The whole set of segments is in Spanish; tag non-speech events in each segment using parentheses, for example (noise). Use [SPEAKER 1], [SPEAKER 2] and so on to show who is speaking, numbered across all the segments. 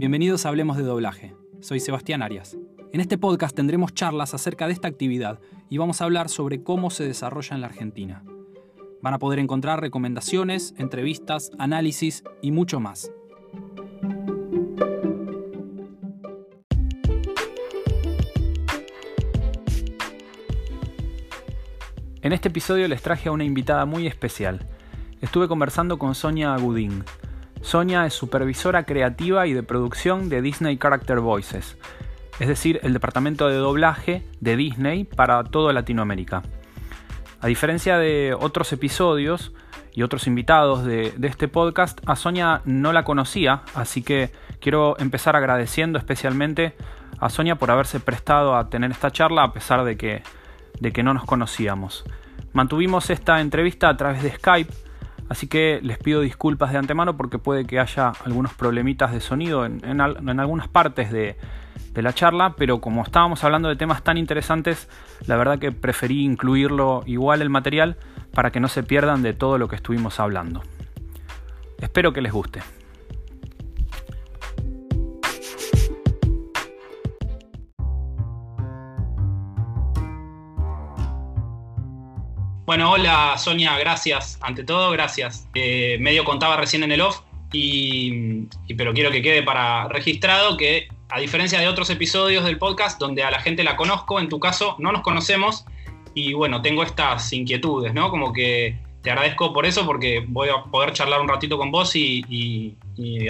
[SPEAKER 1] Bienvenidos a Hablemos de Doblaje. Soy Sebastián Arias. En este podcast tendremos charlas acerca de esta actividad y vamos a hablar sobre cómo se desarrolla en la Argentina. Van a poder encontrar recomendaciones, entrevistas, análisis y mucho más. En este episodio les traje a una invitada muy especial. Estuve conversando con Sonia Agudín. Sonia es supervisora creativa y de producción de Disney Character Voices, es decir, el departamento de doblaje de Disney para toda Latinoamérica. A diferencia de otros episodios y otros invitados de, este podcast, a Sonia no la conocía, así que quiero empezar agradeciendo especialmente a Sonia por haberse prestado a tener esta charla a pesar de que, de que no nos conocíamos. Mantuvimos esta entrevista a través de Skype, Así que les pido disculpas de antemano porque puede que haya algunos problemitas de sonido en, algunas partes de, de, la charla, pero como estábamos hablando de temas tan interesantes, la verdad que preferí incluirlo igual el material para que no se pierdan de todo lo que estuvimos hablando. Espero que les guste. Bueno, hola Sonia, gracias. Ante todo, gracias. Eh, medio contaba recién en el off, y, pero quiero que quede para registrado que a diferencia de otros episodios del podcast donde a la gente la conozco, en tu caso no nos conocemos y bueno, tengo estas inquietudes, ¿no? Como que te agradezco por eso porque voy a poder charlar un ratito con vos y,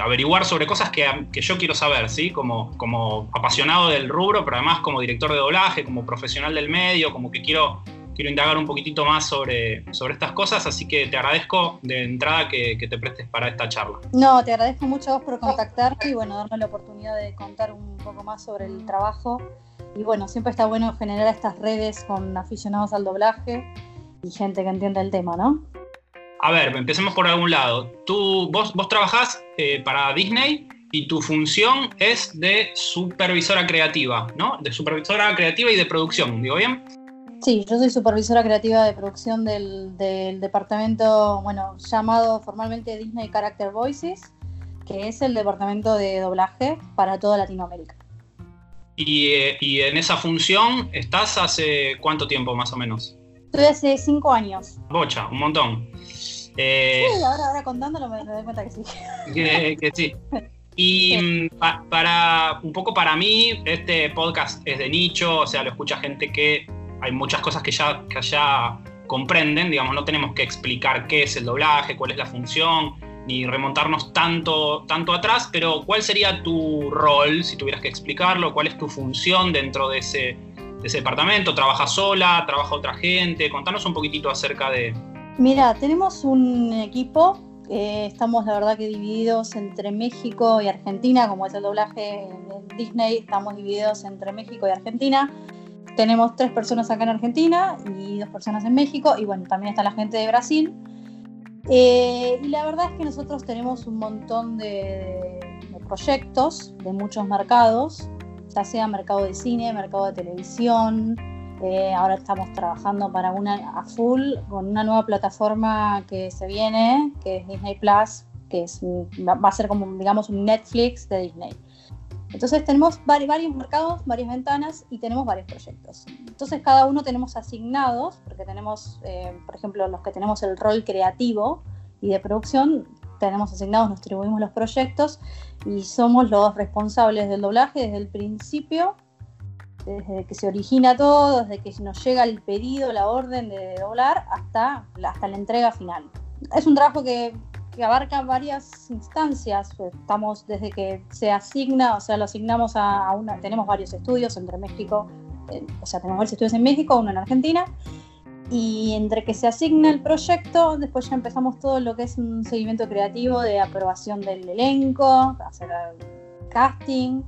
[SPEAKER 1] averiguar sobre cosas que, yo quiero saber, ¿sí? Como, como apasionado del rubro, pero además como director de doblaje, como profesional del medio, como que quiero quiero indagar un poquitito más sobre, sobre estas cosas, así que te agradezco de entrada que, te prestes para esta charla.
[SPEAKER 2] No, te agradezco mucho a vos por contactarte y bueno, darme la oportunidad de contar un poco más sobre el trabajo. Y bueno, siempre está bueno generar estas redes con aficionados al doblaje y gente que entienda el tema, ¿no?
[SPEAKER 1] A ver, empecemos por algún lado. Tú, vos, vos trabajás eh, para Disney y tu función es de supervisora creativa, ¿no? De supervisora creativa y de producción, ¿digo bien?
[SPEAKER 2] Sí, yo soy supervisora creativa de producción del, departamento, bueno, llamado formalmente Disney Character Voices, que es el departamento de doblaje para toda Latinoamérica.
[SPEAKER 1] ¿Y, eh, en esa función estás hace cuánto tiempo más o menos?
[SPEAKER 2] Estoy hace cinco años.
[SPEAKER 1] Bocha, un montón.
[SPEAKER 2] Eh, sí, ahora, ahora contándolo me, doy cuenta que sí. (laughs)
[SPEAKER 1] Que, sí. Y mm, para un poco para mí, este podcast es de nicho, o sea, lo escucha gente que hay muchas cosas que ya, comprenden, digamos, no tenemos que explicar qué es el doblaje, cuál es la función, ni remontarnos tanto, tanto atrás, pero ¿cuál sería tu rol, si tuvieras que explicarlo? ¿Cuál es tu función dentro de ese, departamento? ¿Trabajas sola? ¿Trabaja otra gente? Contanos un poquitito acerca de...
[SPEAKER 2] Mira, tenemos un equipo, eh, estamos la verdad que divididos entre México y Argentina, como es el doblaje en Disney, estamos divididos entre México y Argentina tenemos tres personas acá en Argentina y dos personas en México, y bueno, también está la gente de Brasil. Eh, y la verdad es que nosotros tenemos un montón de, proyectos de muchos mercados, ya sea mercado de cine, mercado de televisión. Eh, ahora estamos trabajando para una a full con una nueva plataforma que se viene, que es Disney Plus, que es, va a ser como, digamos, un Netflix de Disney. Entonces tenemos varios mercados, varias ventanas y tenemos varios proyectos. Entonces cada uno tenemos asignados, porque tenemos, eh, por ejemplo, los que tenemos el rol creativo y de producción, tenemos asignados, nos distribuimos los proyectos y somos los responsables del doblaje desde el principio, desde que se origina todo, desde que nos llega el pedido, la orden de doblar, hasta, hasta la entrega final. Es un trabajo que que abarca varias instancias. Estamos desde que se asigna, o sea, lo asignamos a, una, tenemos varios estudios entre México, eh, o sea, tenemos varios estudios en México, uno en Argentina, y entre que se asigna el proyecto, después ya empezamos todo lo que es un seguimiento creativo de aprobación del elenco, hacer casting,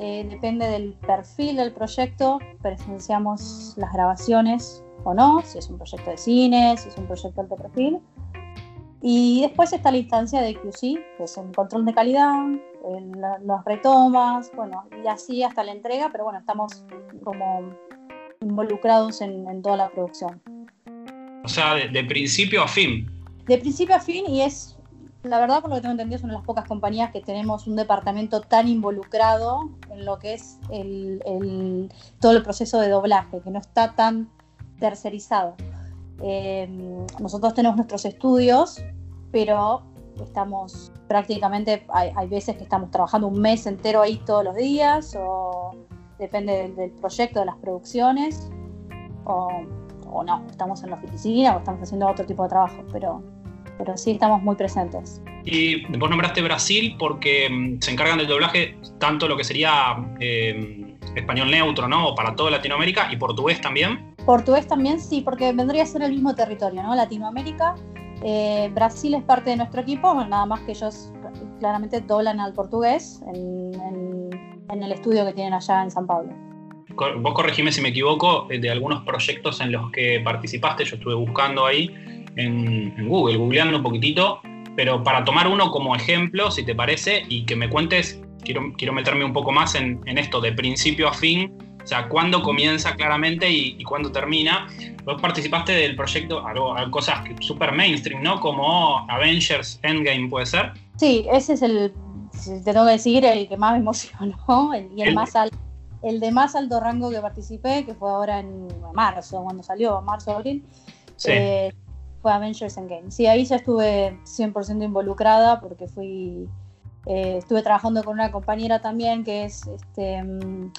[SPEAKER 2] eh, depende del perfil del proyecto, presenciamos las grabaciones o no, si es un proyecto de cine, si es un proyecto alto perfil. Y después está la instancia de QC, que es el control de calidad, las retomas, bueno, y así hasta la entrega, pero bueno, estamos como involucrados en, toda la producción.
[SPEAKER 1] O sea, de, principio a fin.
[SPEAKER 2] De principio a fin y es la verdad, por lo que tengo entendido, es una de las pocas compañías que tenemos un departamento tan involucrado en lo que es el, todo el proceso de doblaje, que no está tan tercerizado. Eh, nosotros tenemos nuestros estudios, pero estamos prácticamente, hay, veces que estamos trabajando un mes entero ahí todos los días, o depende del, proyecto, de las producciones, o, o no, estamos en la oficina o estamos haciendo otro tipo de trabajo, pero pero sí estamos muy presentes.
[SPEAKER 1] Y vos nombraste Brasil porque mm, se encargan del doblaje tanto lo que sería eh, español neutro, ¿no? Para toda Latinoamérica y portugués también.
[SPEAKER 2] Portugués también, sí, porque vendría a ser el mismo territorio, ¿no? Latinoamérica. Eh, Brasil es parte de nuestro equipo, nada más que ellos claramente doblan al portugués en, en el estudio que tienen allá en San Pablo
[SPEAKER 1] vos corregime si me equivoco, de algunos proyectos en los que participaste, yo estuve buscando ahí, en, Google, googleando un poquitito, pero para tomar uno como ejemplo, si te parece, y que me cuentes, quiero, quiero meterme un poco más en, esto, de principio a fin, o sea, cuándo comienza claramente y, cuándo termina. Vos participaste del proyecto, algo, cosas súper mainstream, ¿no? Como Avengers Endgame, ¿puede ser?
[SPEAKER 2] Sí, ese es el, te tengo que decir, el que más me emocionó (laughs) y el, más alto. El de más alto rango que participé, que fue ahora en marzo, cuando salió, marzo, abril. Sí. Eh, fue Avengers Endgame. Sí, ahí ya estuve 100% involucrada porque fui, eh, estuve trabajando con una compañera también que es, este, mm,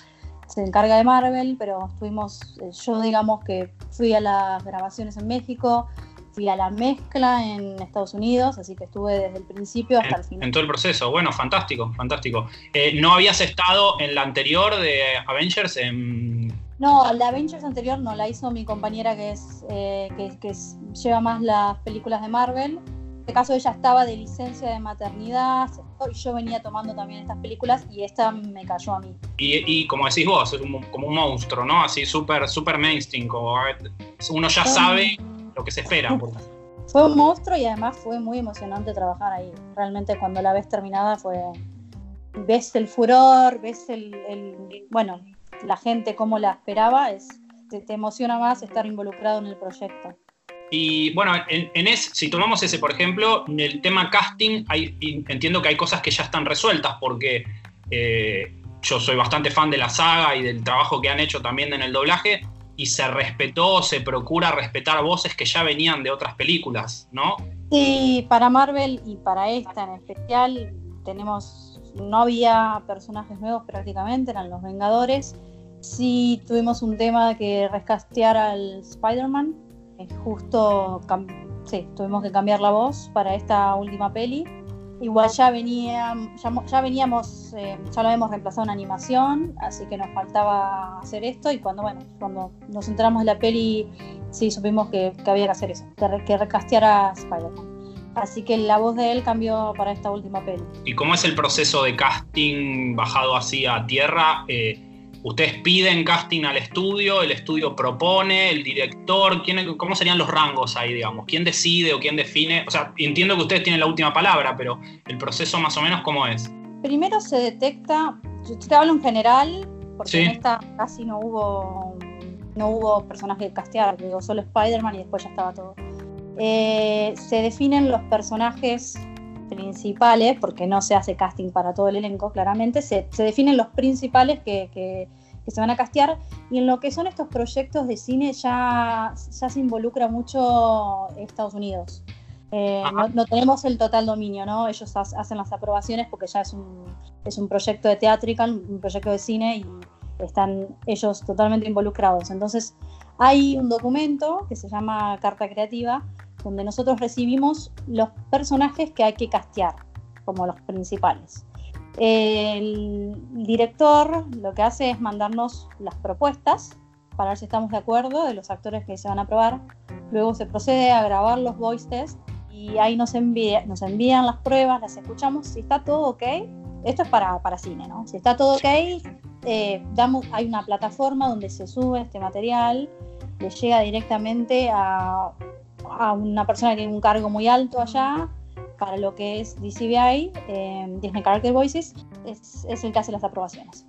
[SPEAKER 2] se encarga de Marvel, pero estuvimos, eh, yo digamos que fui a las grabaciones en México, fui a la mezcla en Estados Unidos, así que estuve desde el principio hasta el final.
[SPEAKER 1] En todo el proceso, bueno, fantástico, fantástico. Eh, ¿No habías estado en la anterior de Avengers? En...
[SPEAKER 2] No, la Avengers anterior no, la hizo mi compañera que es eh, que, lleva más las películas de Marvel. En este caso ella estaba de licencia de maternidad y yo venía tomando también estas películas y esta me cayó a mí.
[SPEAKER 1] Y, como decís vos, como un monstruo, ¿no? Así súper super mainstream, como uno ya sabe lo que se espera.
[SPEAKER 2] Fue un monstruo y además fue muy emocionante trabajar ahí. Realmente cuando la ves terminada fue... Ves el furor, ves el, bueno, la gente como la esperaba, es, te, emociona más estar involucrado en el proyecto.
[SPEAKER 1] Y bueno, en, es, si tomamos ese, por ejemplo, en el tema casting, hay, entiendo que hay cosas que ya están resueltas porque eh, yo soy bastante fan de la saga y del trabajo que han hecho también en el doblaje y se respetó, se procura respetar voces que ya venían de otras películas, ¿no?
[SPEAKER 2] Sí, para Marvel y para esta en especial tenemos, no había personajes nuevos prácticamente, eran los Vengadores. Sí tuvimos un tema que rescastear al Spider-Man, justo sí, tuvimos que cambiar la voz para esta última peli Igual ya, venía, ya, veníamos, eh, ya lo habíamos reemplazado en animación, así que nos faltaba hacer esto y cuando, bueno, cuando nos entramos en la peli, sí supimos que, había que hacer eso, que, que recastear a Spider-Man. Así que la voz de él cambió para esta última peli.
[SPEAKER 1] ¿Y cómo es el proceso de casting bajado así a tierra? Eh, ustedes piden casting al estudio, el estudio propone, el director, ¿quién, ¿cómo serían los rangos ahí, digamos? ¿Quién decide o quién define? O sea, entiendo que ustedes tienen la última palabra, pero el proceso más o menos, ¿cómo es?
[SPEAKER 2] Primero se detecta, yo te hablo en general, porque en esta casi no hubo, no hubo personaje de castear, digo, solo Spider-Man y después ya estaba todo. Eh, se definen los personajes principales, porque no se hace casting para todo el elenco, claramente, se, definen los principales que, se van a castear y en lo que son estos proyectos de cine ya, ya se involucra mucho Estados Unidos. Eh, no, tenemos el total dominio, ¿no? Ellos hacen las aprobaciones porque ya es un, es un proyecto de teatrical, un proyecto de cine y están ellos totalmente involucrados. Entonces, hay un documento que se llama Carta Creativa, donde nosotros recibimos los personajes que hay que castear como los principales. El director lo que hace es mandarnos las propuestas para ver si estamos de acuerdo de los actores que se van a probar. Luego se procede a grabar los voice tests y ahí nos, envía, nos envían las pruebas, las escuchamos. Si está todo ok, esto es para, para cine, ¿no? Si está todo ok, eh, damos, hay una plataforma donde se sube este material, le llega directamente a a una persona que tiene un cargo muy alto allá para lo que es DCBI, eh, Disney Character Voices, es, es, el que hace las aprobaciones.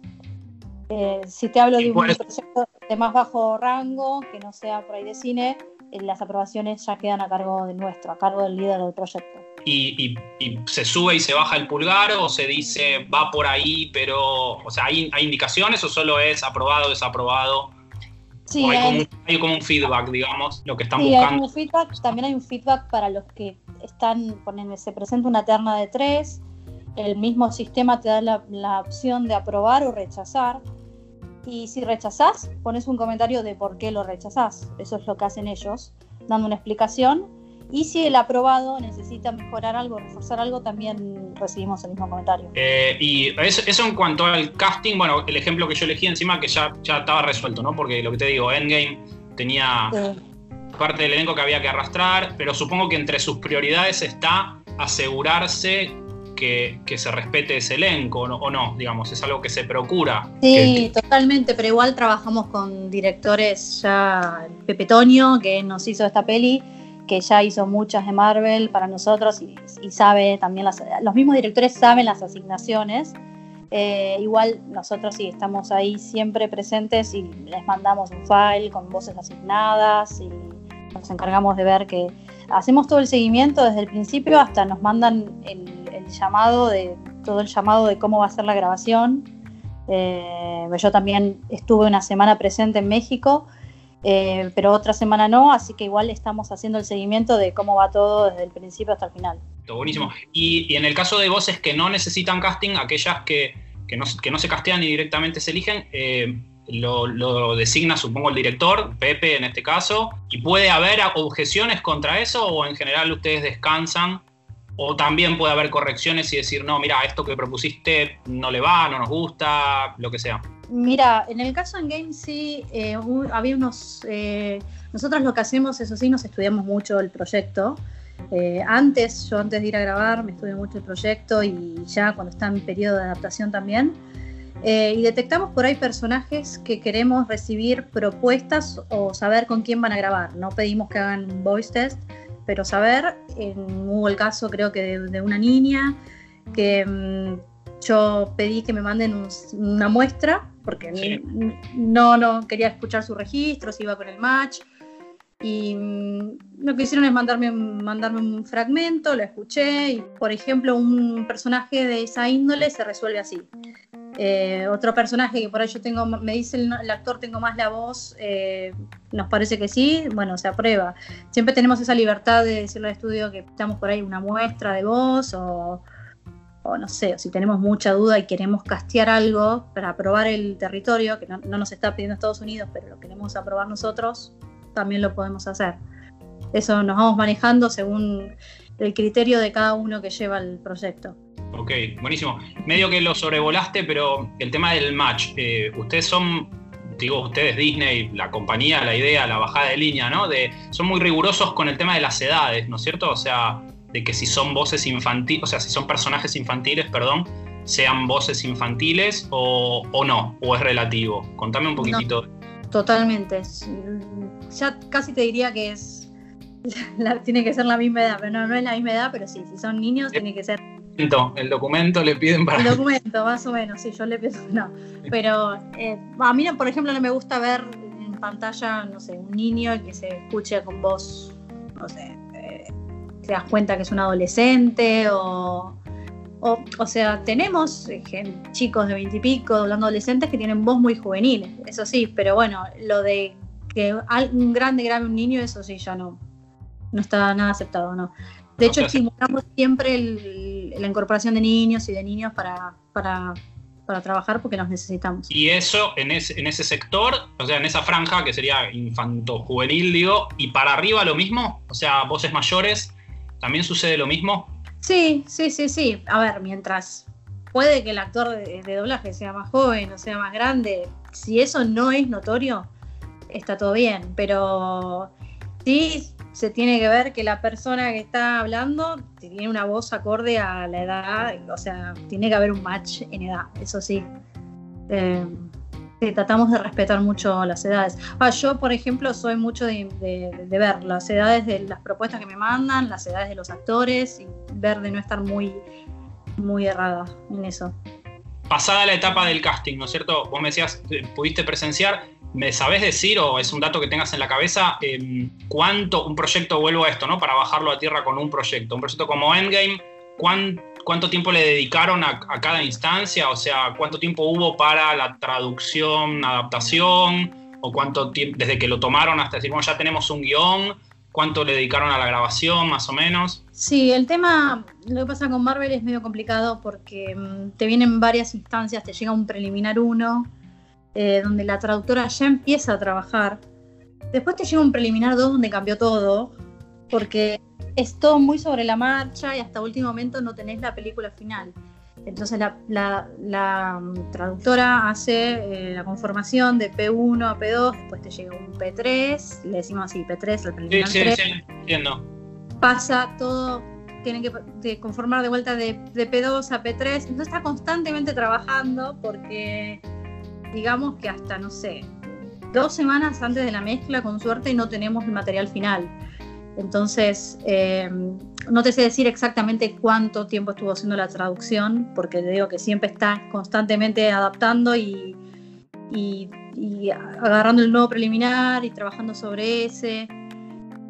[SPEAKER 2] Eh, si te hablo de un proyecto de más bajo rango, que no sea por ahí de cine, eh, las aprobaciones ya quedan a cargo de nuestro, a cargo del líder del proyecto.
[SPEAKER 1] y, se sube y se baja el pulgar o se dice va por ahí, pero, o sea, ¿hay, indicaciones o solo es aprobado, desaprobado?
[SPEAKER 2] Sí,
[SPEAKER 1] hay, como un, feedback, digamos, lo que están buscando.
[SPEAKER 2] feedback, también hay un feedback para los que están, ponen, se presenta una terna de tres, el mismo sistema te da la, la opción de aprobar o rechazar. Y si rechazás, pones un comentario de por qué lo rechazás. Eso es lo que hacen ellos, dando una explicación y si el aprobado necesita mejorar algo, reforzar algo, también recibimos el mismo comentario.
[SPEAKER 1] Eh, y eso, en cuanto al casting, bueno, el ejemplo que yo elegí encima que ya, ya estaba resuelto, ¿no? Porque lo que te digo, Endgame tenía parte del elenco que había que arrastrar, pero supongo que entre sus prioridades está asegurarse que, se respete ese elenco o no, digamos, es algo que se procura.
[SPEAKER 2] Sí, totalmente, pero igual trabajamos con directores ya, Pepe Toño, que nos hizo esta peli, que ya hizo muchas de Marvel para nosotros y, sabe también, las, los mismos directores saben las asignaciones. Eh, igual nosotros sí estamos ahí siempre presentes y les mandamos un file con voces asignadas y nos encargamos de ver que hacemos todo el seguimiento desde el principio hasta nos mandan el, llamado de todo el llamado de cómo va a ser la grabación. Eh, yo también estuve una semana presente en México eh, pero otra semana no, así que igual estamos haciendo el seguimiento de cómo va todo desde el principio hasta el final.
[SPEAKER 1] Buenísimo. Y, en el caso de voces que no necesitan casting, aquellas que, que, no, que no, se castean y directamente se eligen, eh, lo, lo, designa supongo el director, Pepe en este caso, y puede haber objeciones contra eso o en general ustedes descansan o también puede haber correcciones y decir, no, mira, esto que propusiste no le va, no nos gusta, lo que sea.
[SPEAKER 2] Mira, en el caso en Game sí, eh, había unos... Eh, nosotros lo que hacemos, eso sí, nos estudiamos mucho el proyecto. Eh, antes, yo antes de ir a grabar, me estudié mucho el proyecto y ya cuando está en periodo de adaptación también. y detectamos por ahí personajes que queremos recibir propuestas o saber con quién van a grabar. No pedimos que hagan voice test, pero saber, hubo el caso creo que de, una niña que mm, yo pedí que me manden una muestra porque no, no quería escuchar su registro, si iba con el match. Y mm, lo que hicieron es mandarme, mandarme un fragmento, lo escuché y, por ejemplo, un personaje de esa índole se resuelve así. Eh, otro personaje que por ahí yo tengo, me dice el, actor, tengo más la voz, eh, nos parece que sí, bueno, se aprueba. Siempre tenemos esa libertad de decirle al estudio que estamos por ahí una muestra de voz o, o no sé, o si tenemos mucha duda y queremos castear algo para aprobar el territorio, que no, nos está pidiendo Estados Unidos, pero lo queremos aprobar nosotros, también lo podemos hacer. Eso nos vamos manejando según el criterio de cada uno que lleva el proyecto.
[SPEAKER 1] Ok, buenísimo. Medio que lo sobrevolaste, pero el tema del match, eh, ustedes son, digo ustedes Disney, la compañía, la idea, la bajada de línea, ¿no? De, son muy rigurosos con el tema de las edades, ¿no es cierto? O sea, de que si son voces infantiles, o sea, si son personajes infantiles, perdón, sean voces infantiles o, no, o es relativo. Contame un poquitito.
[SPEAKER 2] totalmente. Ya casi te diría que es. (laughs) tiene que ser la misma edad, pero no, no es la misma edad, pero sí, si son niños, tiene que ser.
[SPEAKER 1] El documento le piden para.
[SPEAKER 2] El documento, más o menos, sí, yo le pido. (laughs) No. Pero eh, a mí, por ejemplo, no me gusta ver en pantalla, no sé, un niño que se escuche con voz, no sé, te das cuenta que es un adolescente o, o, sea, tenemos eh, chicos de veintipico, hablando adolescentes que tienen voz muy juvenil, eso sí, pero bueno, lo de que un grande grabe un niño, eso sí, ya no, no está nada aceptado, ¿no? De hecho, estimulamos siempre la incorporación de niños y de niños para, para, para, trabajar porque los necesitamos.
[SPEAKER 1] Y eso en ese, en ese sector, o sea, en esa franja que sería infanto-juvenil, digo, y para arriba lo mismo, o sea, voces mayores, ¿También sucede lo mismo?
[SPEAKER 2] Sí, sí, sí, sí. A ver, mientras puede que el actor de, doblaje sea más joven o sea más grande, si eso no es notorio, está todo bien. Pero sí se tiene que ver que la persona que está hablando tiene una voz acorde a la edad, o sea, tiene que haber un match en edad, eso sí. Eh, tratamos de respetar mucho las edades. Ah, yo, por ejemplo, soy mucho de, ver las edades de las propuestas que me mandan, las edades de los actores, y ver de no estar muy, muy errada en eso.
[SPEAKER 1] Pasada la etapa del casting, ¿no es cierto? Vos me decías, eh, pudiste presenciar, ¿Me sabes decir, o es un dato que tengas en la cabeza, em, cuánto un proyecto, vuelvo a esto, ¿no? Para bajarlo a tierra con un proyecto. Un proyecto como Endgame, ¿cuánto tiempo le dedicaron a, cada instancia? O sea, ¿cuánto tiempo hubo para la traducción, adaptación? ¿O cuánto tiempo, desde que lo tomaron hasta decir, bueno, ya tenemos un guion? ¿Cuánto le dedicaron a la grabación, más o menos?
[SPEAKER 2] Sí, el tema, lo que pasa con Marvel es medio complicado porque mm, te vienen varias instancias, te llega un preliminar uno, eh, donde la traductora ya empieza a trabajar. Después te llega un preliminar 2 donde cambió todo, porque es todo muy sobre la marcha y hasta último momento no tenés la película final. Entonces la, mm, traductora hace eh, la conformación de P1 a P2, después te llega un P3, le decimos así, P3, el preliminar sí, sí, Sí, entiendo. Pasa todo, tienen que conformar de vuelta de, de P2 a P3, entonces está constantemente trabajando porque digamos que hasta, no sé, dos semanas antes de la mezcla, con suerte, no tenemos el material final. Entonces, eh, no te sé decir exactamente cuánto tiempo estuvo haciendo la traducción, porque te digo que siempre está constantemente adaptando y, y agarrando el nuevo preliminar y trabajando sobre ese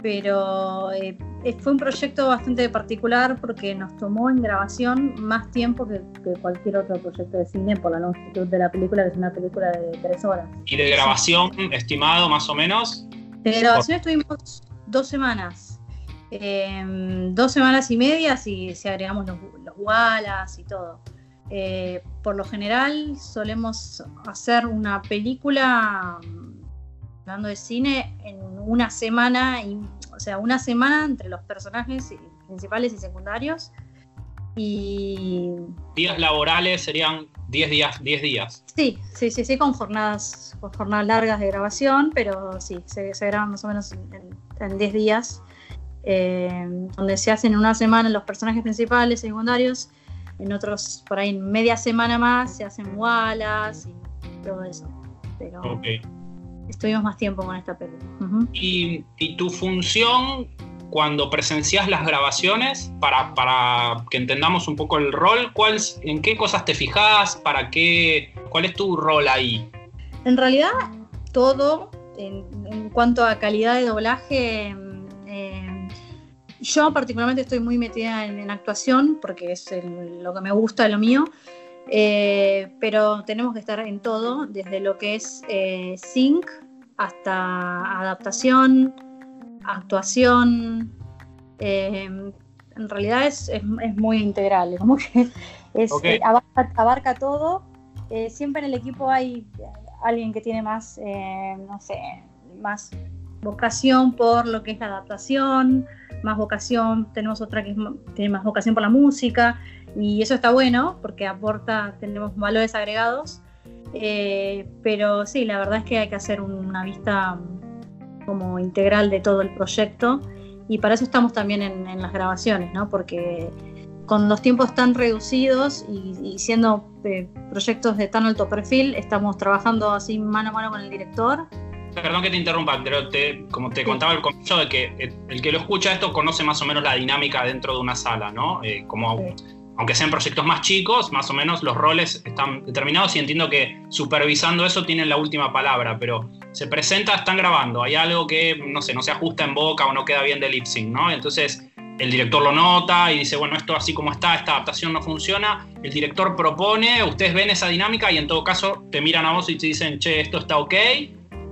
[SPEAKER 2] pero eh, fue un proyecto bastante particular porque nos tomó en grabación más tiempo que, cualquier otro proyecto de cine por la longitud de la película, que es una película de tres horas.
[SPEAKER 1] ¿Y de grabación estimado más o menos?
[SPEAKER 2] De grabación estuvimos dos semanas. Em, dos semanas y media si, agregamos los, los Wallace y todo. Eh, por lo general solemos hacer una película hablando de cine, en una semana, o sea, una semana entre los personajes principales y secundarios. Y.
[SPEAKER 1] Días laborales serían 10 días, 10 días.
[SPEAKER 2] Sí, sí, sí, sí, con jornadas, con jornadas largas de grabación, pero sí, se, graban más o menos en 10 días. Eh, donde se hacen en una semana los personajes principales, secundarios, en otros, por ahí en media semana más, se hacen walas y todo eso. Pero, estuvimos más tiempo con esta película.
[SPEAKER 1] ¿Y, tu función cuando presencias las grabaciones, para, para, que entendamos un poco el rol, ¿cuál, ¿en qué cosas te fijas? ¿Para qué? ¿Cuál es tu rol ahí?
[SPEAKER 2] En realidad, todo, en, cuanto a calidad de doblaje, eh, yo particularmente estoy muy metida en, actuación, porque es lo que me gusta, lo mío. Eh, pero tenemos que estar en todo, desde lo que es eh, sync hasta adaptación, actuación. Eh, en realidad es, muy integral, como que abarca, todo. siempre en el equipo hay alguien que tiene más, no sé, más vocación por lo que es la adaptación, más vocación, tenemos otra que tiene más vocación por la música, y eso está bueno porque aporta, tenemos valores agregados, eh, pero sí, la verdad es que hay que hacer una vista como integral de todo el proyecto y para eso estamos también en, las grabaciones, ¿no? Porque con los tiempos tan reducidos y, siendo eh, proyectos de tan alto perfil, estamos trabajando así mano a mano con el director.
[SPEAKER 1] Perdón que te interrumpa, pero te, como te contaba al comienzo, de que el que lo escucha esto conoce más o menos la dinámica dentro de una sala, ¿no? Eh, como aunque sean proyectos más chicos, más o menos los roles están determinados y entiendo que supervisando eso tienen la última palabra, pero se presenta, están grabando, hay algo que, no sé, no se ajusta en boca o no queda bien de lip sync, ¿no? Entonces el director lo nota y dice, bueno, esto así como está, esta adaptación no funciona, el director propone, ustedes ven esa dinámica y en todo caso te miran a vos y te dicen, che, esto está ok,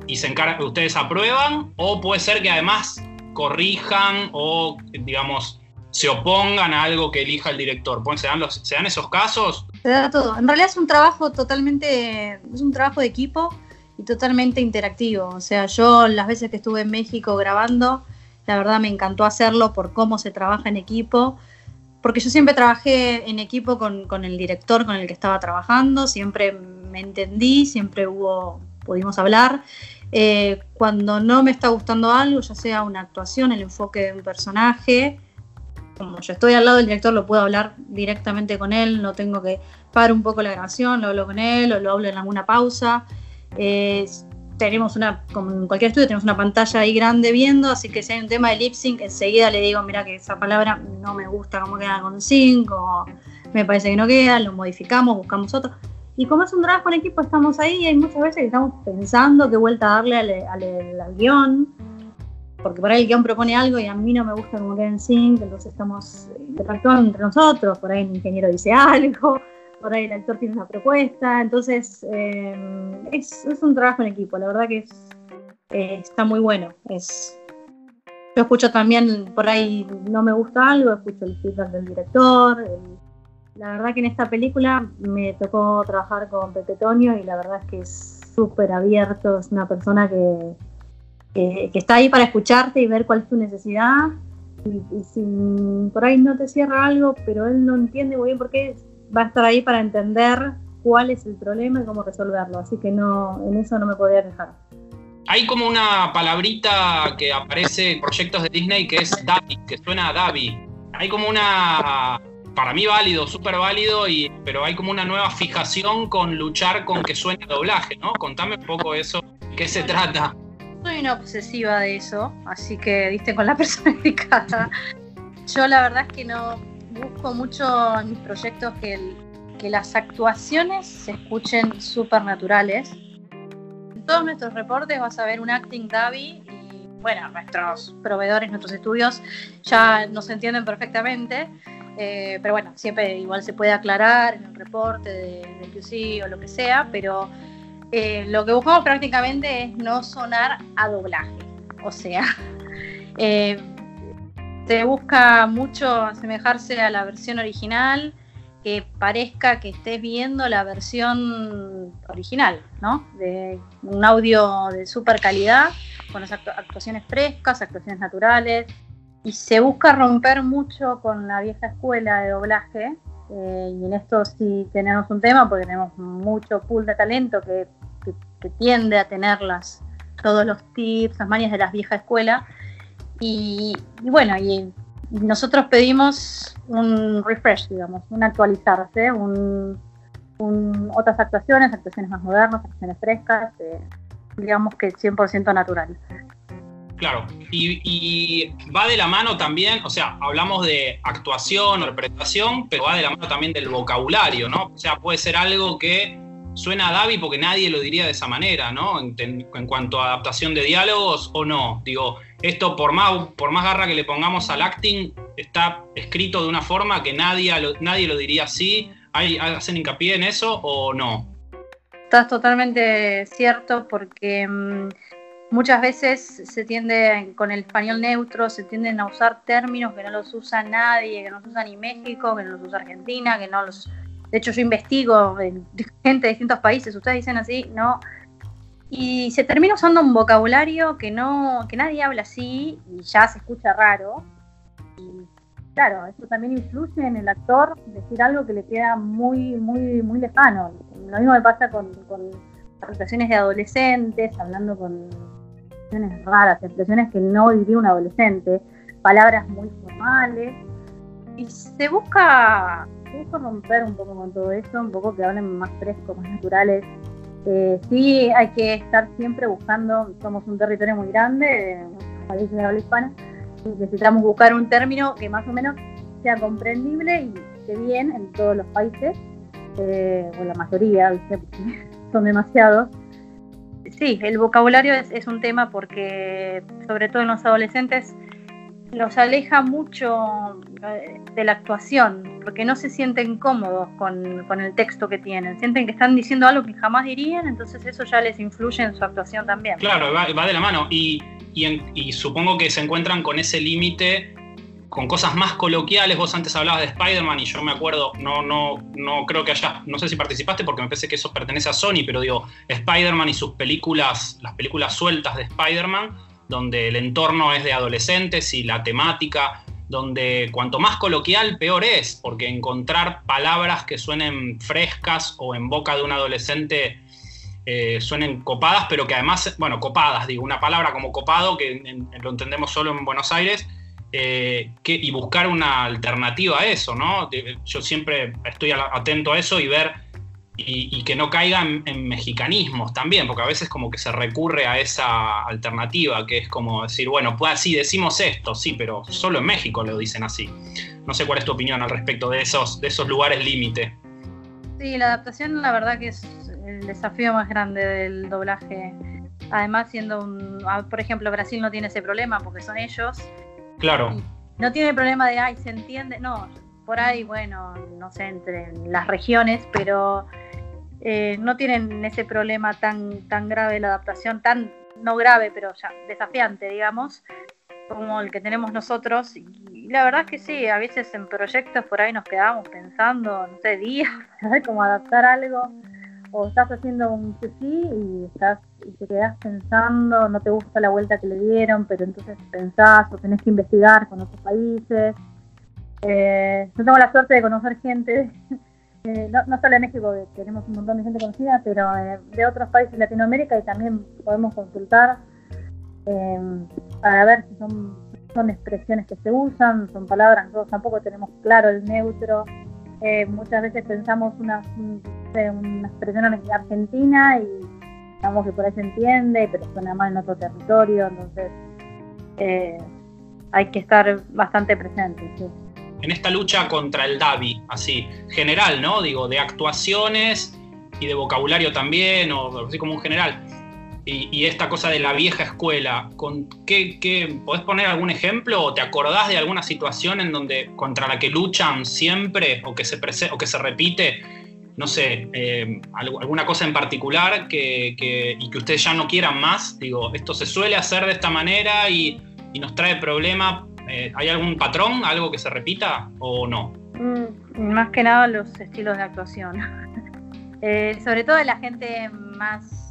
[SPEAKER 1] y se ustedes aprueban, o puede ser que además corrijan o, digamos, se opongan a algo que elija el director. ¿Se dan, los, ¿Se dan esos casos?
[SPEAKER 2] Se da todo. En realidad es un trabajo totalmente, es un trabajo de equipo totalmente interactivo. O sea, yo las veces que estuve en México grabando, la verdad me encantó hacerlo por cómo se trabaja en equipo, porque yo siempre trabajé en equipo con, con el director con el que estaba trabajando, siempre me entendí, siempre hubo, pudimos hablar. Eh, cuando no me está gustando algo, ya sea una actuación, el enfoque de un personaje, como yo estoy al lado del director, lo puedo hablar directamente con él, no tengo que parar un poco la grabación, lo hablo con él o lo hablo en alguna pausa. Eh, tenemos una, como en cualquier estudio, tenemos una pantalla ahí grande viendo, así que si hay un tema de lip sync, enseguida le digo, mira que esa palabra no me gusta cómo queda con sync, o me parece que no queda, lo modificamos, buscamos otro. Y como es un trabajo en equipo, estamos ahí hay muchas veces que estamos pensando qué vuelta darle al, al, guion, porque por ahí el guion propone algo y a mí no me gusta como queda en sync, entonces estamos interactuando entre nosotros, por ahí el ingeniero dice algo, por ahí el actor tiene una propuesta, entonces eh, es, un trabajo en equipo, la verdad que es, eh, está muy bueno. Es, yo escucho también, por ahí no me gusta algo, escucho el feedback del director, la verdad que en esta película me tocó trabajar con Pepe Toño y la verdad es que es súper abierto, es una persona que, está ahí para escucharte y ver cuál es tu necesidad. Y, si por ahí no te cierra algo, pero él no entiende muy bien por qué, va a estar ahí para entender cuál es el problema y cómo resolverlo. Así que no, en eso no me podía dejar.
[SPEAKER 1] Hay como una palabrita que aparece en proyectos de Disney que es Davi, que suena a Davi. Hay como una para mí válido, súper válido, y, pero hay como una nueva fijación con luchar con que suene doblaje, ¿no? Contame un poco eso, ¿qué se trata?
[SPEAKER 2] Soy una obsesiva de eso, así que viste con la (laughs) persona indicada. Yo la verdad es que no busco mucho en mis proyectos que, que las actuaciones se escuchen súper naturales. En todos nuestros reportes vas a ver un acting Davi y bueno, nuestros proveedores, nuestros estudios ya nos entienden perfectamente. Eh, pero bueno, siempre igual se puede aclarar en el reporte de, de QC o lo que sea, pero eh, lo que buscamos prácticamente es no sonar a doblaje. O sea, (laughs) eh, se busca mucho asemejarse a la versión original, que parezca que estés viendo la versión original, ¿no? De un audio de super calidad, con las actuaciones frescas, actuaciones naturales, y se busca romper mucho con la vieja escuela de doblaje. Eh, y en esto sí tenemos un tema porque tenemos mucho pool de talento que, tiende a tenerlas todos los tips, las manías de las vieja escuela. Y, bueno, y nosotros pedimos un refresh, digamos, un actualizarse, un, otras actuaciones, actuaciones más modernas, actuaciones frescas, eh, digamos que 100% natural.
[SPEAKER 1] Claro, y, va de la mano también, o sea, hablamos de actuación, interpretación, pero va de la mano también del vocabulario, ¿no? O sea, puede ser algo que suena a Davi porque nadie lo diría de esa manera, ¿no? En, cuanto a adaptación de diálogos o no. Digo, esto por más, por más garra que le pongamos al acting, está escrito de una forma que nadie nadie lo diría así. ¿Hay, ¿Hacen hincapié en eso o no?
[SPEAKER 2] Estás totalmente cierto porque... Mm, Muchas veces se tiende, con el español neutro, se tienden a usar términos que no los usa nadie, que no los usa ni México, que no los usa Argentina, que no los... De hecho, yo investigo en (laughs) gente de distintos países, ustedes dicen así, no. Y se termina usando un vocabulario que no, que nadie habla así y ya se escucha raro. Y claro, eso también influye en el actor decir algo que le queda muy, muy, muy lejano. Lo mismo me pasa con, con presentaciones de adolescentes, hablando con raras, expresiones que no diría un adolescente, palabras muy formales. Y se busca, romper un poco con todo eso, un poco que hablen más fresco, más naturales. Eh, sí, hay que estar siempre buscando, somos un territorio muy grande, país de habla hispana, y necesitamos buscar un término que más o menos sea comprendible y esté bien en todos los países, eh, o la mayoría, (laughs) son demasiados, sí, el vocabulario es, un tema porque, sobre todo en los adolescentes, los aleja mucho eh, de la actuación, porque no se sienten cómodos con, el texto que tienen, sienten que están diciendo algo que jamás dirían, entonces eso ya les influye en su actuación también.
[SPEAKER 1] Claro, va, de la mano y, y supongo que se encuentran con ese límite con cosas más coloquiales. Vos antes hablabas de Spider-Man y yo me acuerdo, no, no, no creo que haya, no sé si participaste porque me parece que eso pertenece a Sony, pero digo, Spider-Man y sus películas, las películas sueltas de Spider-Man, donde el entorno es de adolescentes y la temática, donde cuanto más coloquial, peor es, porque encontrar palabras que suenen frescas o en boca de un adolescente eh, suenen copadas, pero que además, bueno, copadas, digo, una palabra como copado, que lo entendemos solo en Buenos Aires, eh, y buscar una alternativa a eso, ¿no? Yo siempre estoy atento a eso y ver y, que no caigan en, mexicanismos también, porque a veces como que se recurre a esa alternativa, que es como decir, bueno, pues sí, decimos esto, sí, pero solo en México lo dicen así. No sé cuál es tu opinión al respecto de esos, de esos lugares límite.
[SPEAKER 2] Sí, la adaptación la verdad que es el desafío más grande del doblaje. Además, siendo un, ah, por ejemplo, Brasil no tiene ese problema porque son ellos.
[SPEAKER 1] Claro.
[SPEAKER 2] no tiene el problema de, ay, se entiende. No, por ahí, bueno, no sé, entre las regiones, pero eh, no tienen ese problema tan, tan grave de la adaptación, tan, no grave, pero ya desafiante, digamos, como el que tenemos nosotros. Y la verdad es que sí, a veces en proyectos por ahí nos quedamos pensando, no sé, días, (laughs) ver cómo adaptar algo. O estás haciendo un sí y, estás, y te quedas pensando, no te gusta la vuelta que le dieron, pero entonces pensás o tenés que investigar con otros países. Eh, yo tengo la suerte de conocer gente, eh, no, solo en México, tenemos un montón de gente conocida, pero eh, de otros países de Latinoamérica y también podemos consultar para ver si son, expresiones que se usan, son palabras, nosotros tampoco tenemos claro el neutro. muchas veces pensamos una, una expresión argentina y digamos que por ahí se entiende, pero suena mal en otro territorio, entonces hay que estar bastante presentes.
[SPEAKER 1] En esta lucha contra el Davi, así, general, ¿no? Digo, de actuaciones y de vocabulario también, o así como un general y, esta cosa de la vieja escuela, ¿con qué, qué, ¿podés poner algún ejemplo o te acordás de alguna situación en donde contra la que luchan siempre o que se, o que se repite, no sé, eh, alguna cosa en particular que, que, y que ustedes ya no quieran más? Digo, esto se suele hacer de esta manera y, y nos trae problema. Eh, ¿Hay algún patrón, algo que se repita o no?
[SPEAKER 2] Mm, más que nada los estilos de actuación. (laughs) eh, sobre todo la gente más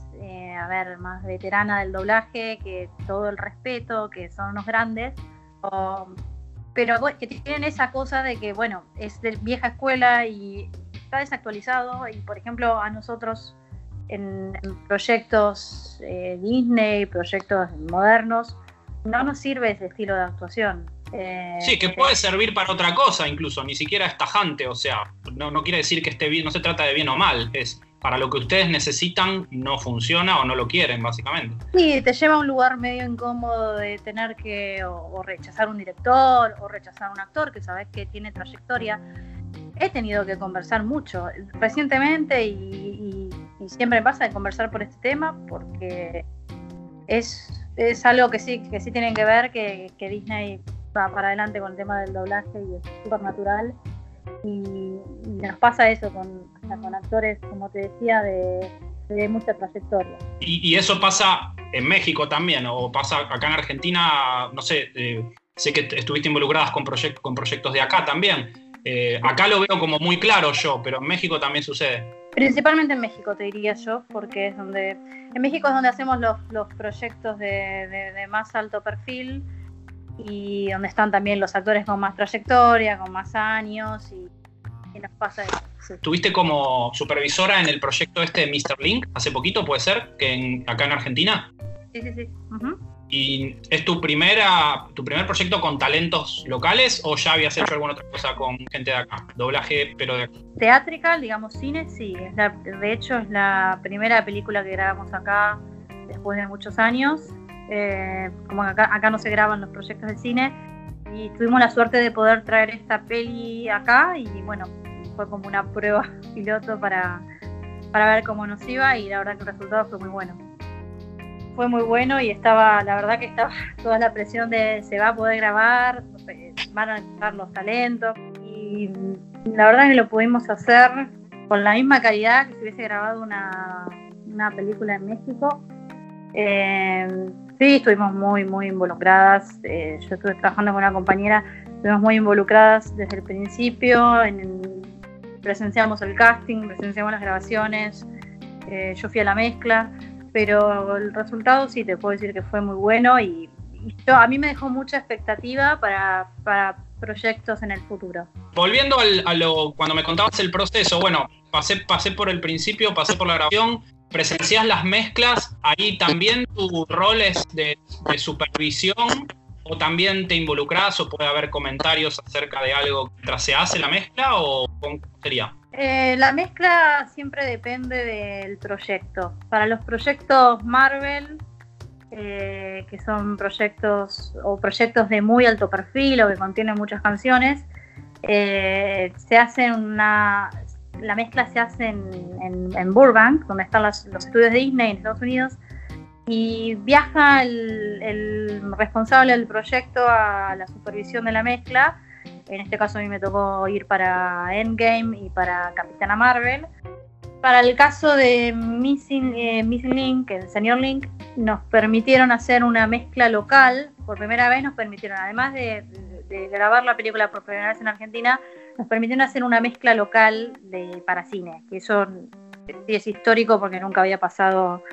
[SPEAKER 2] a ver, más veterana del doblaje, que todo el respeto, que son unos grandes, pero que tienen esa cosa de que, bueno, es de vieja escuela y está desactualizado y, por ejemplo, a nosotros en, proyectos eh, Disney, proyectos modernos, no nos sirve ese estilo de actuación.
[SPEAKER 1] Eh, sí, que puede servir para otra cosa incluso, ni siquiera es tajante, o sea, no, no quiere decir que esté bien, no se trata de bien o mal, es para lo que ustedes necesitan no funciona o no lo quieren, básicamente.
[SPEAKER 2] Sí, te lleva a un lugar medio incómodo de tener que o, rechazar un director o rechazar un actor que sabes que tiene trayectoria. He tenido que conversar mucho recientemente y, siempre pasa de conversar por este tema porque es, es algo que sí, que sí tienen que ver, que, que Disney va para adelante con el tema del doblaje y es súper natural y, nos pasa eso con, con actores, como te decía, de, mucha trayectoria.
[SPEAKER 1] Y, eso pasa en México también, o pasa acá en Argentina, no sé, eh, sé que estuviste involucradas con, con proyectos de acá también. Eh, acá lo veo como muy claro yo, pero en México también sucede.
[SPEAKER 2] Principalmente en México, te diría yo, porque es donde. En México es donde hacemos los, los proyectos de, de más alto perfil y donde están también los actores con más trayectoria, con más años y, nos pasa eso.
[SPEAKER 1] ¿Tuviste como supervisora en el proyecto este de Mr. Link hace poquito, puede ser, que acá en Argentina?
[SPEAKER 2] Sí, sí, sí.
[SPEAKER 1] ¿Y es tu, primera, tu primer proyecto con talentos locales o ya habías hecho alguna otra cosa con gente de acá? Doblaje, pero de acá.
[SPEAKER 2] Teatrical, digamos, cine, sí. de hecho, es la primera película que grabamos acá después de muchos años eh, como acá, acá no se graban los proyectos de cine, y tuvimos la suerte de poder traer esta peli acá y bueno, fue como una prueba (laughs) piloto para, para ver cómo nos iba y la verdad que el resultado fue muy bueno. Fue muy bueno y estaba, la verdad que estaba (laughs) toda la presión de se va a poder grabar, van a estar los talentos y la verdad que lo pudimos hacer con la misma calidad que si hubiese grabado una, una película en México. Eh, Sí, estuvimos muy, muy involucradas. Eh, yo estuve trabajando con una compañera, estuvimos muy involucradas desde el principio. En presenciamos el casting, presenciamos las grabaciones, eh, yo fui a la mezcla, pero el resultado sí te puedo decir que fue muy bueno y, a mí me dejó mucha expectativa para, proyectos en el futuro.
[SPEAKER 1] Volviendo a lo cuando me contabas el proceso, bueno, pasé, pasé por el principio, pasé por la grabación, presencias las mezclas, ahí también tu rol es de, supervisión o también te involucras o puede haber comentarios acerca de algo mientras se hace la mezcla o cómo sería?
[SPEAKER 2] Eh, la mezcla siempre depende del proyecto. Para los proyectos Marvel, eh, que son proyectos o proyectos de muy alto perfil o que contienen muchas canciones, eh, se hace una la mezcla se hace en, Burbank, donde están los, estudios de Disney en Estados Unidos, y viaja el, responsable del proyecto a la supervisión de la mezcla. En este caso a mí me tocó ir para Endgame y para Capitana Marvel. Para el caso de Missing, eh, Missing Link, el señor Link, nos permitieron hacer una mezcla local. Por primera vez nos permitieron, además de, grabar la película por primera vez en Argentina, nos permitieron hacer una mezcla local de, para cine. Que eso es histórico porque nunca había pasado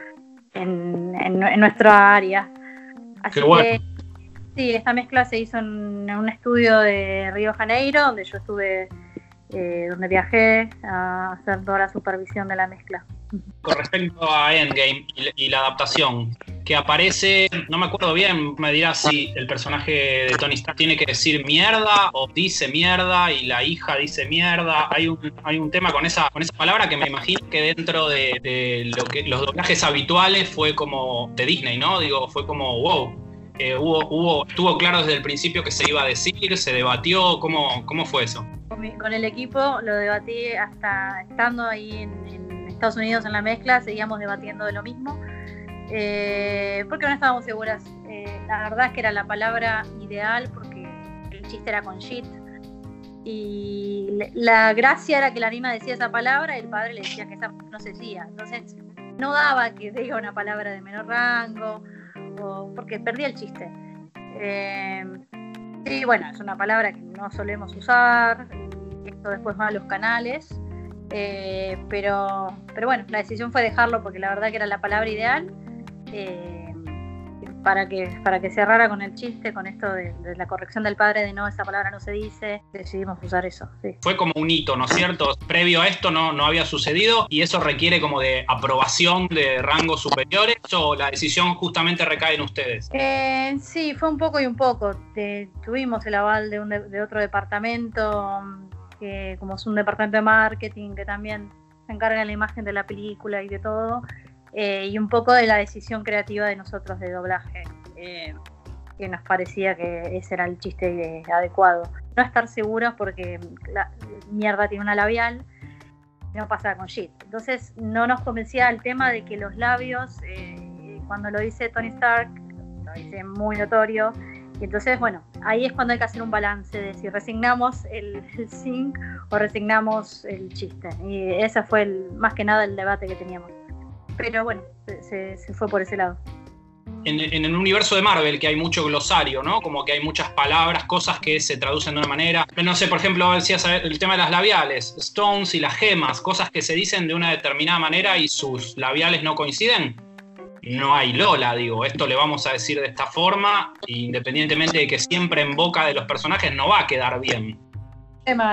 [SPEAKER 2] en, nuestra área. Así que sí, esta mezcla se hizo en un estudio de Río Janeiro, donde yo estuve eh, donde viajé a hacer toda la supervisión de la mezcla.
[SPEAKER 1] Con respecto a Endgame y, la adaptación, que aparece, no me acuerdo bien, me dirás si el personaje de Tony Stark tiene que decir mierda o dice mierda y la hija dice mierda. Hay un, hay un tema con esa, con esa palabra que me imagino que dentro de, los doblajes habituales fue como de Disney, ¿no? Digo, fue como wow. Hubo, hubo, estuvo claro desde el principio que se iba a decir, se debatió, ¿cómo, cómo fue eso?
[SPEAKER 2] con, el equipo lo debatí hasta estando ahí en, Estados Unidos en la mezcla, seguíamos debatiendo de lo mismo, eh, porque no estábamos seguras. Eh, la verdad es que era la palabra ideal porque el chiste era con shit. Y la gracia era que la anima decía esa palabra y el padre le decía que esa no se decía. Entonces no daba que diga una palabra de menor rango, porque perdía el chiste. Eh, Sí, bueno, es una palabra que no solemos usar, esto después va a los canales, eh, pero, pero bueno, la decisión fue dejarlo porque la verdad que era la palabra ideal. Eh, para que, para que cerrara con el chiste, con esto de, la corrección del padre de no, esa palabra no se dice, decidimos usar eso.
[SPEAKER 1] Fue como un hito, ¿no es cierto? Previo a esto no, no había sucedido y eso requiere como de aprobación de rangos superiores o la decisión justamente recae en ustedes.
[SPEAKER 2] Eh, sí, fue un poco y un poco. tuvimos el aval de, un de, otro departamento, que como es un departamento de marketing que también se encarga de la imagen de la película y de todo. Eh, y un poco de la decisión creativa de nosotros de doblaje, eh, que nos parecía que ese era el chiste adecuado. No estar seguros porque la mierda tiene una labial, no pasa con shit. Entonces no nos convencía el tema de que los labios, eh, cuando lo dice Tony Stark, lo dice muy notorio, y entonces, bueno, ahí es cuando hay que hacer un balance de si resignamos el, el sync o resignamos el chiste. Y ese fue el, más que nada el debate que teníamos pero bueno, se, fue por ese lado.
[SPEAKER 1] En, el universo de Marvel, que hay mucho glosario, ¿no? Como que hay muchas palabras, cosas que se traducen de una manera. No sé, por ejemplo, decías el tema de las labiales, stones y las gemas, cosas que se dicen de una determinada manera y sus labiales no coinciden. No hay Lola, digo, esto le vamos a decir de esta forma, independientemente de que siempre en boca de los personajes no va a quedar bien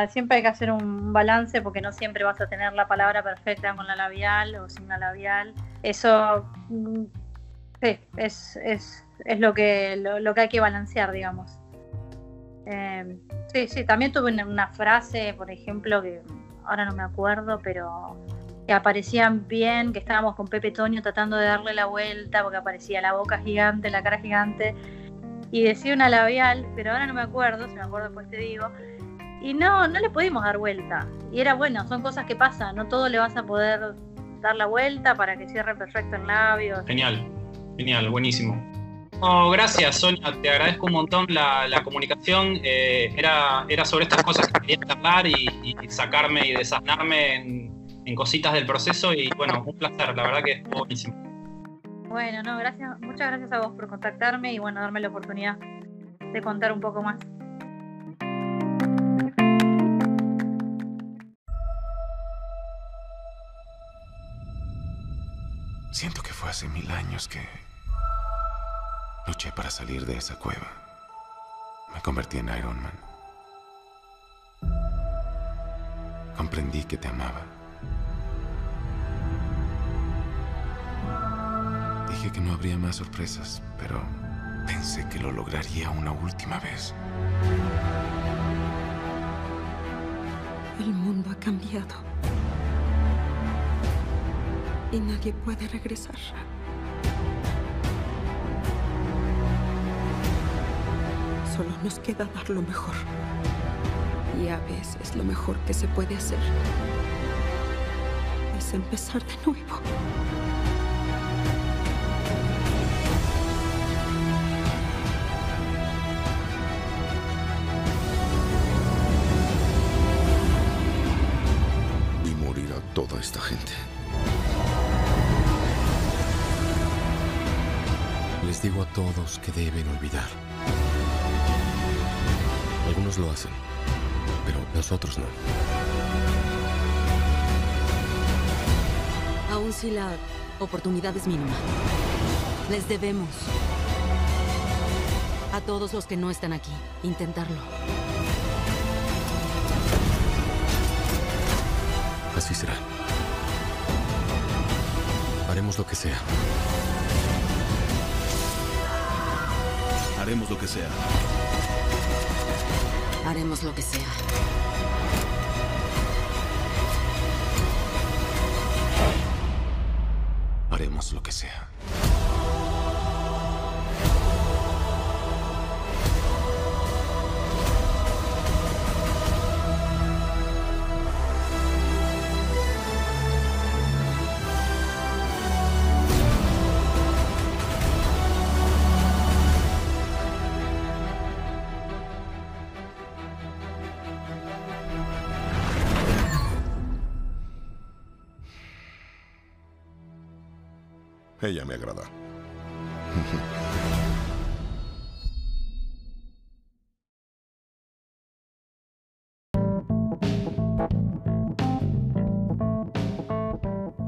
[SPEAKER 2] siempre hay que hacer un balance porque no siempre vas a tener la palabra perfecta con la labial o sin la labial. Eso mm, sí, es, es, es lo, que, lo, que hay que balancear, digamos. Em, sí, sí, también tuve una, frase, por ejemplo, que ahora no me acuerdo, pero que aparecían bien, que estábamos con Pepe Toño tratando de darle la vuelta porque aparecía la boca gigante, la cara gigante, y decía una labial, pero ahora no me acuerdo, si me acuerdo después te digo, y no, no le pudimos dar vuelta. Y era bueno, son cosas que pasan, no todo le vas a poder dar la vuelta para que cierre perfecto el labio.
[SPEAKER 1] Genial, genial, buenísimo. Oh, gracias, Sonia, te agradezco un montón la, comunicación. Eh, era, era sobre estas cosas que quería hablar y, sacarme y desasnarme en, cositas del proceso. Y bueno, un placer, la verdad que es buenísimo.
[SPEAKER 2] Bueno, no, gracias, muchas gracias a vos por contactarme y bueno, darme la oportunidad de contar un poco más.
[SPEAKER 3] Hace mil años que luché para salir de esa cueva. Me convertí en Iron Man. Comprendí que te amaba. Dije que no habría más sorpresas, pero pensé que lo lograría una última vez.
[SPEAKER 4] El mundo ha cambiado y nadie puede regresar. Solo nos queda dar lo mejor. Y a veces lo mejor que se puede hacer empezar de nuevo.
[SPEAKER 5] Toda esta gente. Digo a todos que deben olvidar. Algunos lo hacen, pero nosotros no.
[SPEAKER 6] Aún si la oportunidad es mínima. Les debemos. A todos los que no están aquí, intentarlo.
[SPEAKER 5] Así será.
[SPEAKER 7] Haremos lo que sea.
[SPEAKER 6] Haremos lo que sea.
[SPEAKER 5] Haremos lo que sea. Ella me agrada. (laughs)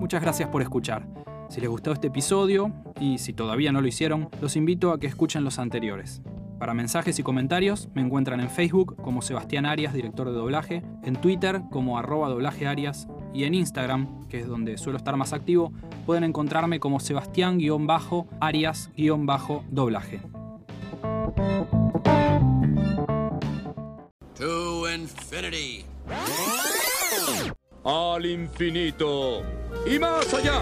[SPEAKER 1] Muchas gracias por escuchar. Si les gustó este episodio, y si todavía no lo hicieron, los invito a que escuchen los anteriores. Para mensajes y comentarios me encuentran en Facebook como Sebastián Arias, director de doblaje, en Twitter como arroba doblajearias y en Instagram, que es donde suelo estar más activo, pueden encontrarme como Sebastián-Arias-doblaje.
[SPEAKER 8] To infinity.
[SPEAKER 7] Al infinito y más allá.